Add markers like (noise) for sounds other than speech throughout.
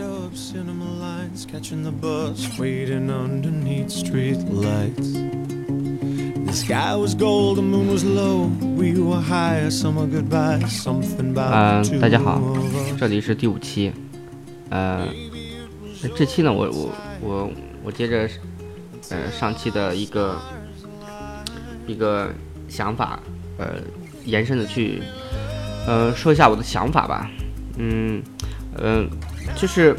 up cinema lines, catching the bus, waiting underneath street lights. The sky was gold, the moon was low, we were high, summer goodbye, something 嗯 about the two 大家好这里是第五期，呃，这期呢，我我我我接着，呃，上期的一个一个想法，呃，延伸的去，呃，说一下我的想法吧，嗯，呃，就是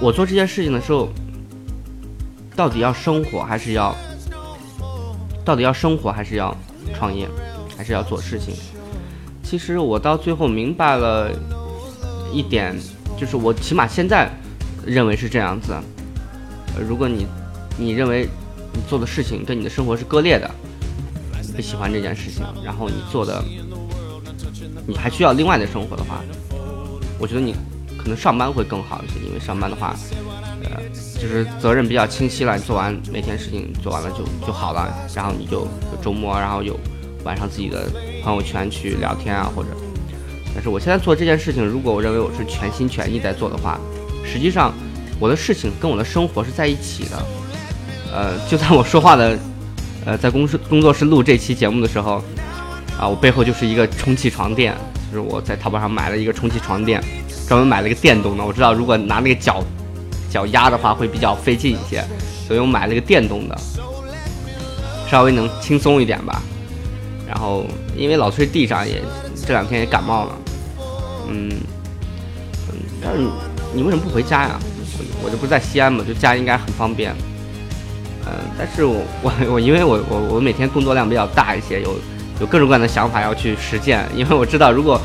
我做这件事情的时候，到底要生活还是要，到底要生活还是要创业，还是要做事情？其实我到最后明白了一点，就是我起码现在认为是这样子。如果你你认为你做的事情跟你的生活是割裂的，你不喜欢这件事情，然后你做的你还需要另外的生活的话，我觉得你可能上班会更好一些，因为上班的话，呃，就是责任比较清晰了，你做完每天事情做完了就就好了，然后你就周末，然后有晚上自己的朋友圈去聊天啊，或者。但是我现在做这件事情，如果我认为我是全心全意在做的话，实际上我的事情跟我的生活是在一起的。呃，就在我说话的，呃，在公司工作室录这期节目的时候，啊，我背后就是一个充气床垫，就是我在淘宝上买了一个充气床垫，专门买了一个电动的。我知道如果拿那个脚脚压的话会比较费劲一些，所以我买了一个电动的，稍微能轻松一点吧。然后因为老睡地上也这两天也感冒了，嗯嗯，但是你为什么不回家呀？我我这不在西安嘛，就家应该很方便。嗯，但是我我我因为我我我每天工作量比较大一些，有有各种各样的想法要去实践，因为我知道如果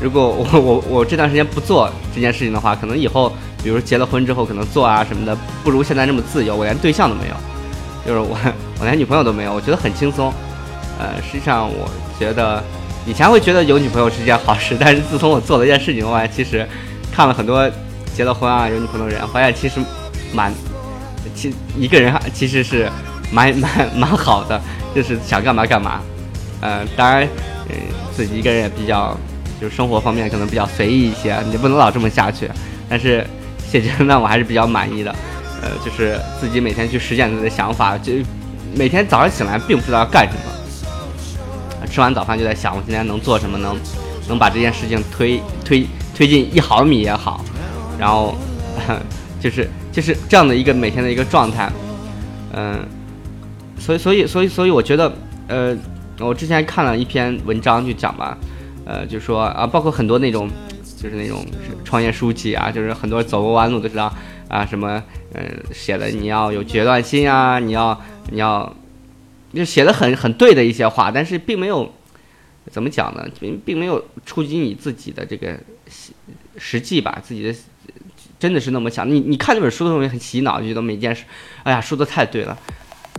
如果我我我这段时间不做这件事情的话，可能以后比如结了婚之后可能做啊什么的，不如现在这么自由，我连对象都没有，就是我我连女朋友都没有，我觉得很轻松。呃，实际上我觉得以前会觉得有女朋友是件好事，但是自从我做了一件事情的话，其实看了很多结了婚啊有女朋友的人，发现其实蛮其一个人其实是蛮蛮蛮好的，就是想干嘛干嘛。呃，当然，嗯、自己一个人也比较就是生活方面可能比较随意一些，你不能老这么下去。但是现阶段我还是比较满意的，呃，就是自己每天去实践自己的想法，就每天早上醒来并不知道要干什么。吃完早饭就在想，我今天能做什么，能能把这件事情推推推进一毫米也好，然后 (laughs) 就是就是这样的一个每天的一个状态，嗯、所以所以所以所以我觉得，呃，我之前看了一篇文章就讲吧，呃，就说啊，包括很多那种就是那种创业书籍啊，就是很多走过弯路都知道啊，什么嗯、写的你要有决断心啊，你要你要。就写的很很对的一些话，但是并没有怎么讲呢，并并没有触及你自己的这个实实际吧，自己的真的是那么想。你你看这本书的时候也很洗脑，就觉得每件事，哎呀，说的太对了。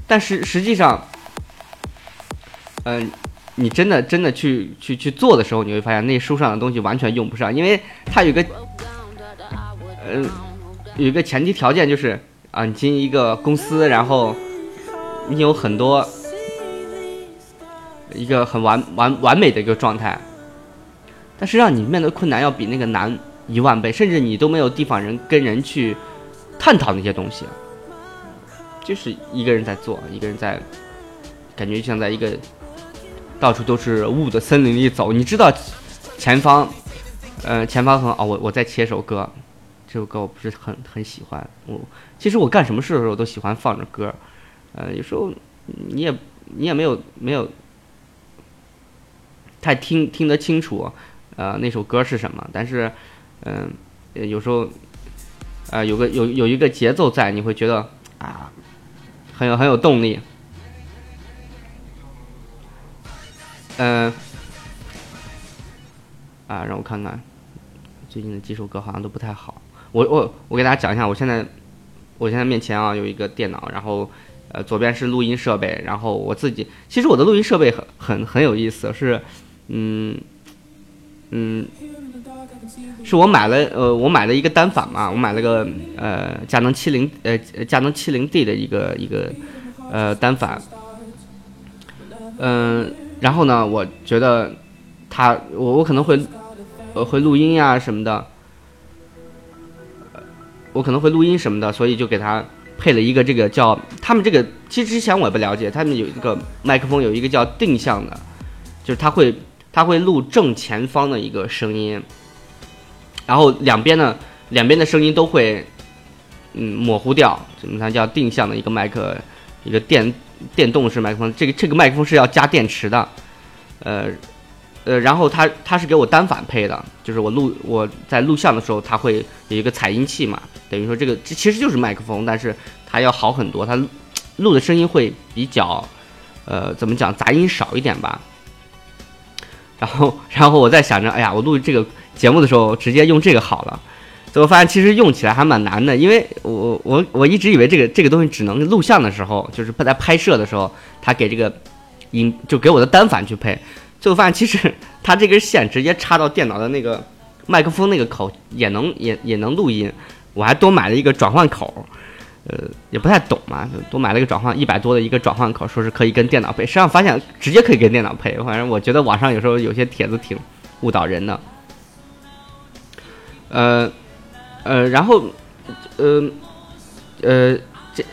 但是实际上，嗯、你真的真的去去去做的时候，你会发现那书上的东西完全用不上，因为它有个，呃，有一个前提条件就是啊，你进一个公司，然后你有很多。一个很完完完美的一个状态，但是让你面对困难要比那个难一万倍，甚至你都没有地方人跟人去探讨那些东西，就是一个人在做，一个人在，感觉像在一个到处都是雾的森林里走。你知道前方，呃，前方很哦，我我在切首歌，这首歌我不是很很喜欢。我其实我干什么事的时候都喜欢放着歌，呃，有时候你也你也没有没有。太听听得清楚，呃，那首歌是什么？但是，嗯、有时候，呃，有个有有一个节奏在，你会觉得啊，很有很有动力。嗯、啊，让我看看，最近的几首歌好像都不太好。我我我给大家讲一下，我现在我现在面前啊有一个电脑，然后呃左边是录音设备，然后我自己其实我的录音设备很很很有意思，是。嗯，嗯，是我买了，呃，我买了一个单反嘛，我买了个呃佳能七零，呃佳能七零 D 的一个一个呃单反，嗯、然后呢，我觉得它，我我可能会呃会录音呀、什么的，我可能会录音什么的，所以就给他配了一个这个叫他们这个，其实之前我也不了解，他们有一个麦克风有一个叫定向的，就是它会它会录正前方的一个声音，然后两边呢两边的声音都会嗯模糊掉，什么它叫定向的一个麦克，一个电电动式麦克风，这个这个麦克风是要加电池的，呃。呃，然后它它是给我单反配的，就是我录我在录像的时候，它会有一个采音器嘛，等于说这个这其实就是麦克风，但是它要好很多，它录的声音会比较，呃，怎么讲，杂音少一点吧。然后然后我在想着，哎呀，我录这个节目的时候直接用这个好了，最后发现其实用起来还蛮难的，因为我我我一直以为这个这个东西只能录像的时候，就是在拍摄的时候，它给这个音就给我的单反去配。最后发现，其实它这根线直接插到电脑的那个麦克风那个口也能也也能录音。我还多买了一个转换口，呃，也不太懂嘛，就多买了一个转换一百多的一个转换口，说是可以跟电脑配。实际上发现直接可以跟电脑配。反正我觉得网上有时候有些帖子挺误导人的。呃呃，然后呃呃，这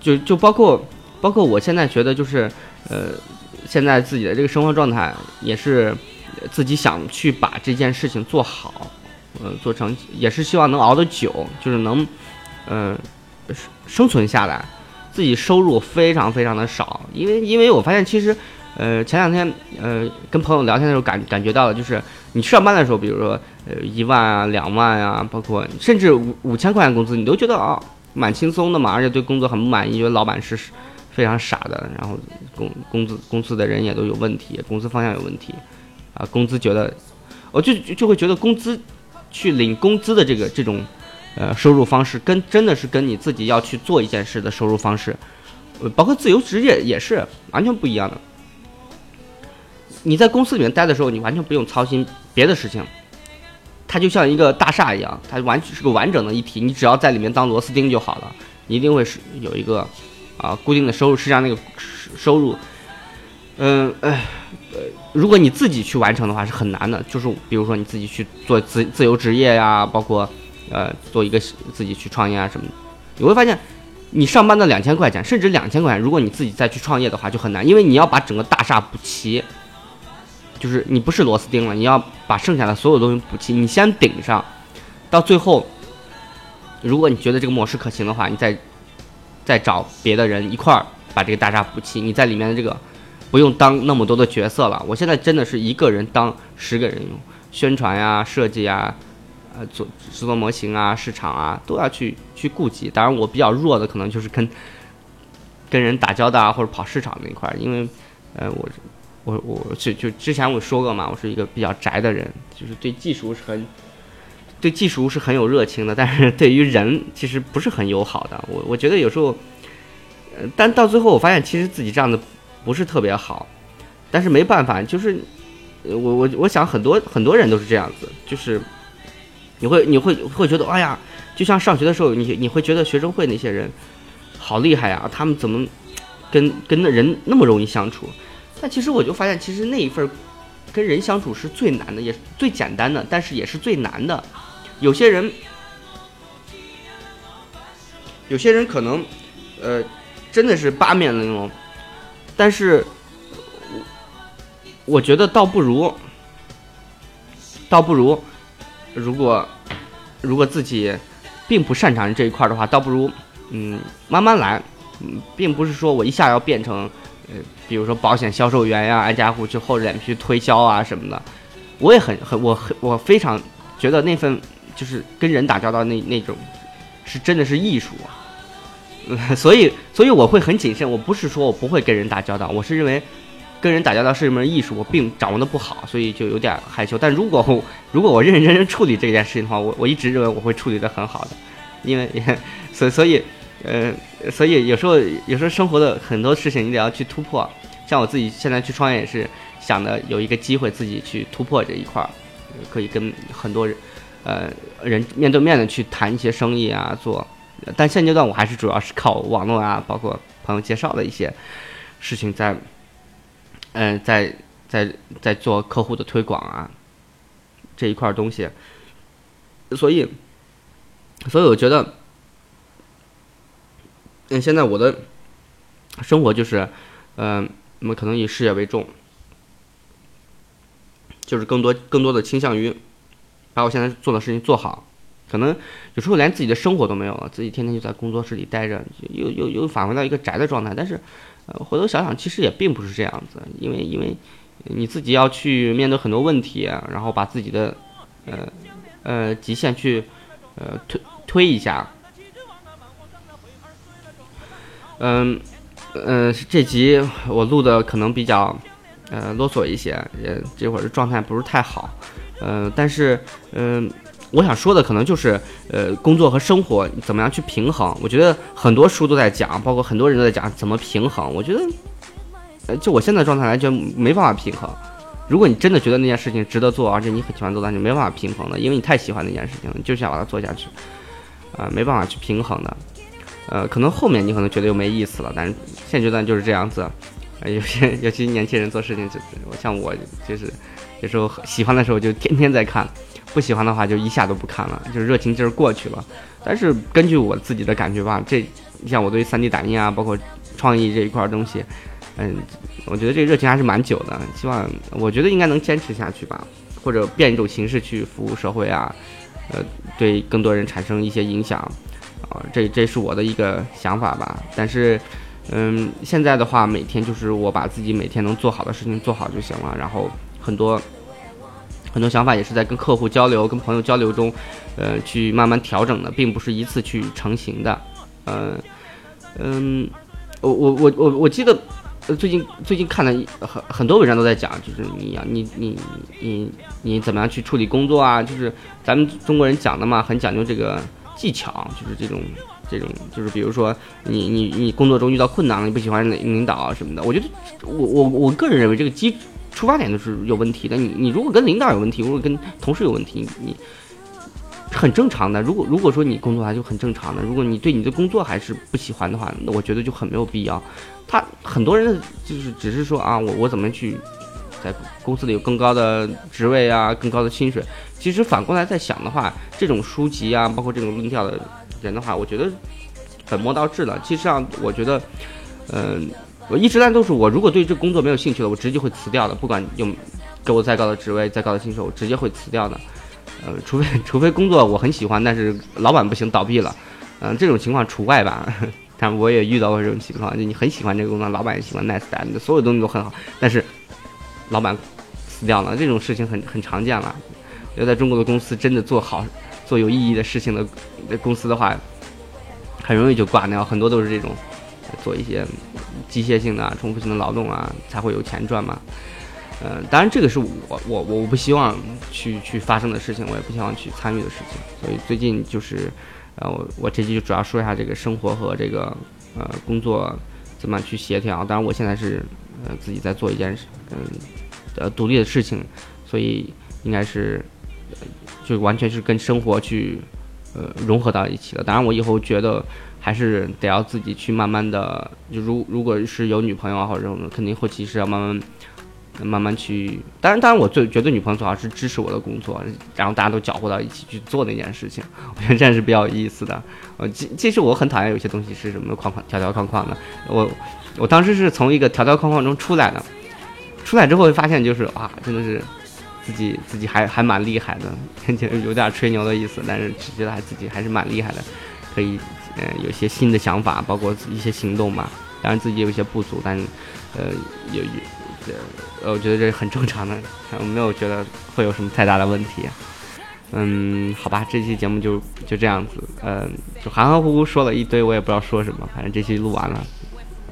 就就包括包括我现在觉得就是呃。现在自己的这个生活状态也是自己想去把这件事情做好，嗯，做成也是希望能熬得久，就是能，嗯，生存下来。自己收入非常非常的少，因为因为我发现其实，呃，前两天呃跟朋友聊天的时候感感觉到了，就是你上班的时候，比如说呃一万啊两万啊，包括甚至五五千块钱工资，你都觉得啊蛮轻松的嘛，而且对工作很不满意，觉得老板是。非常傻的，然后工工资公司的人也都有问题，公司方向有问题，啊，工资觉得，我就就会觉得工资去领工资的这个这种呃收入方式，跟真的是跟你自己要去做一件事的收入方式，呃包括自由职业也是完全不一样的。你在公司里面待的时候，你完全不用操心别的事情，它就像一个大厦一样，它完全是个完整的一体，你只要在里面当螺丝钉就好了，你一定会是有一个。啊，固定的收入实际上那个收入，嗯，呃，如果你自己去完成的话是很难的。就是比如说你自己去做自自由职业呀，包括呃做一个自己去创业啊什么的，你会发现你上班的两千块钱，甚至两千块钱，如果你自己再去创业的话就很难，因为你要把整个大厦补齐，就是你不是螺丝钉了，你要把剩下的所有东西补齐，你先顶上，到最后，如果你觉得这个模式可行的话，你再。再找别的人一块儿把这个大厦补齐，你在里面的这个不用当那么多的角色了。我现在真的是一个人当十个人用，宣传呀、设计啊、呃做制作模型啊、市场啊都要去去顾及。当然我比较弱的可能就是跟跟人打交道啊或者跑市场那一块，因为呃我我我就就之前我说过嘛，我是一个比较宅的人，就是对技术是很。对技术是很有热情的，但是对于人其实不是很友好的。我我觉得有时候，呃，但到最后我发现其实自己这样的不是特别好，但是没办法，就是我我我想很多很多人都是这样子，就是你会你会会觉得哎呀，就像上学的时候，你你会觉得学生会那些人好厉害呀，他们怎么跟跟那人那么容易相处？但其实我就发现，其实那一份跟人相处是最难的，也是最简单的，但是也是最难的。有些人，有些人可能，呃，真的是八面玲珑，但是，我我觉得倒不如，倒不如，如果如果自己并不擅长这一块的话，倒不如嗯慢慢来，嗯，并不是说我一下要变成，呃，比如说保险销售员呀，挨家户去厚着脸皮推销啊什么的，我也很很我很我非常觉得那份。就是跟人打交道那那种，是真的是艺术啊，所以所以我会很谨慎。我不是说我不会跟人打交道，我是认为跟人打交道是一门艺术，我并掌握的不好，所以就有点害羞。但如果如果我认认真真处理这件事情的话，我我一直认为我会处理的很好的，因为所所以呃所以有时候有时候生活的很多事情你得要去突破。像我自己现在去创业也是想的有一个机会自己去突破这一块儿，可以跟很多人。呃，人面对面的去谈一些生意啊，做，但现阶段我还是主要是靠网络啊，包括朋友介绍的一些事情在，嗯，在在在做客户的推广啊，这一块东西，所以，所以我觉得，嗯，现在我的生活就是，嗯，我们可能以事业为重，就是更多更多的倾向于把我现在做的事情做好。可能有时候连自己的生活都没有了，自己天天就在工作室里待着，又又又返回到一个宅的状态。但是，回头想想，其实也并不是这样子，因为因为你自己要去面对很多问题，然后把自己的呃呃极限去呃推推一下。嗯嗯，这集我录的可能比较呃啰嗦一些，呃，这会儿的状态不是太好，嗯，但是嗯。我想说的可能就是，呃，工作和生活怎么样去平衡？我觉得很多书都在讲，包括很多人都在讲怎么平衡。我觉得，呃，就我现在状态来讲，没办法平衡。如果你真的觉得那件事情值得做，而且你很喜欢做，那就没办法平衡的，因为你太喜欢那件事情，你就想把它做下去，啊，没办法去平衡的。呃，可能后面你可能觉得又没意思了，但是现阶段就是这样子。有些 (laughs) 尤其年轻人做事情，就像我，就是有时候喜欢的时候就天天在看。不喜欢的话就一下都不看了，就是热情劲儿过去了。但是根据我自己的感觉吧，这像我对 3D 打印啊，包括创意这一块东西，嗯，我觉得这个热情还是蛮久的。希望我觉得应该能坚持下去吧，或者变一种形式去服务社会啊，呃，对更多人产生一些影响啊，这这是我的一个想法吧。但是，嗯，现在的话，每天就是我把自己每天能做好的事情做好就行了，然后很多。很多想法也是在跟客户交流、跟朋友交流中，呃，去慢慢调整的，并不是一次去成型的。呃，嗯，我我我我我记得，最近最近看了很很多文章都在讲，就是你呀，你你你你怎么样去处理工作啊？就是咱们中国人讲的嘛，很讲究这个技巧，就是这种这种，就是比如说你你你工作中遇到困难了，你不喜欢领导什么的，我觉得我我我个人认为这个基。出发点都是有问题的。你你如果跟领导有问题，如果跟同事有问题，你很正常的。如果如果说你工作还就很正常的。如果你对你的工作还是不喜欢的话，那我觉得就很没有必要。他很多人就是只是说啊，我我怎么去在公司里有更高的职位啊，更高的薪水。其实反过来再想的话，这种书籍啊，包括这种论调的人的话，我觉得本末倒置了。其实上，我觉得，嗯。我一直来都是我，如果对这工作没有兴趣了，我直接会辞掉的。不管有给我再高的职位、再高的薪水，我直接会辞掉的。呃，除非 (laughs) 除非工作我很喜欢，但是老板不行倒闭了，嗯，这种情况除外吧。(laughs) 但我也遇到过这种情况，就你很喜欢这个工作，老板也喜欢 nice，你的所有东西都很好，但是老板死掉了，这种事情很很常见了。要在中国的公司真的做好、做有意义的事情的公司的话，很容易就挂掉，很多都是这种。做一些机械性的、重复性的劳动啊，才会有钱赚嘛。呃，当然这个是我我我不希望去去发生的事情，我也不希望去参与的事情。所以最近就是，呃，我我这期就主要说一下这个生活和这个呃工作怎么去协调。当然我现在是呃自己在做一件事嗯呃独立的事情，所以应该是就完全是跟生活去呃融合到一起的。当然我以后觉得。还是得要自己去慢慢的，就如如果是有女朋友啊或者什么，肯定后期是要慢慢慢慢去。当然，当然我最觉得女朋友最好是支持我的工作，然后大家都搅和到一起去做那件事情，(laughs) 我觉得这样是比较有意思的。呃，其其实我很讨厌有些东西是什么框框条条框框的。我我当时是从一个条条框框中出来的，出来之后发现就是啊，真的是自己自己还还蛮厉害的，听起来有点吹牛的意思，但是只觉得还自己还是蛮厉害的，可以。嗯，有些新的想法，包括一些行动嘛。当然自己有一些不足，但呃，有有呃，我觉得这是很正常的，我没有觉得会有什么太大的问题。嗯，好吧，这期节目就就这样子，嗯，就含含糊糊说了一堆，我也不知道说什么，反正这期录完了，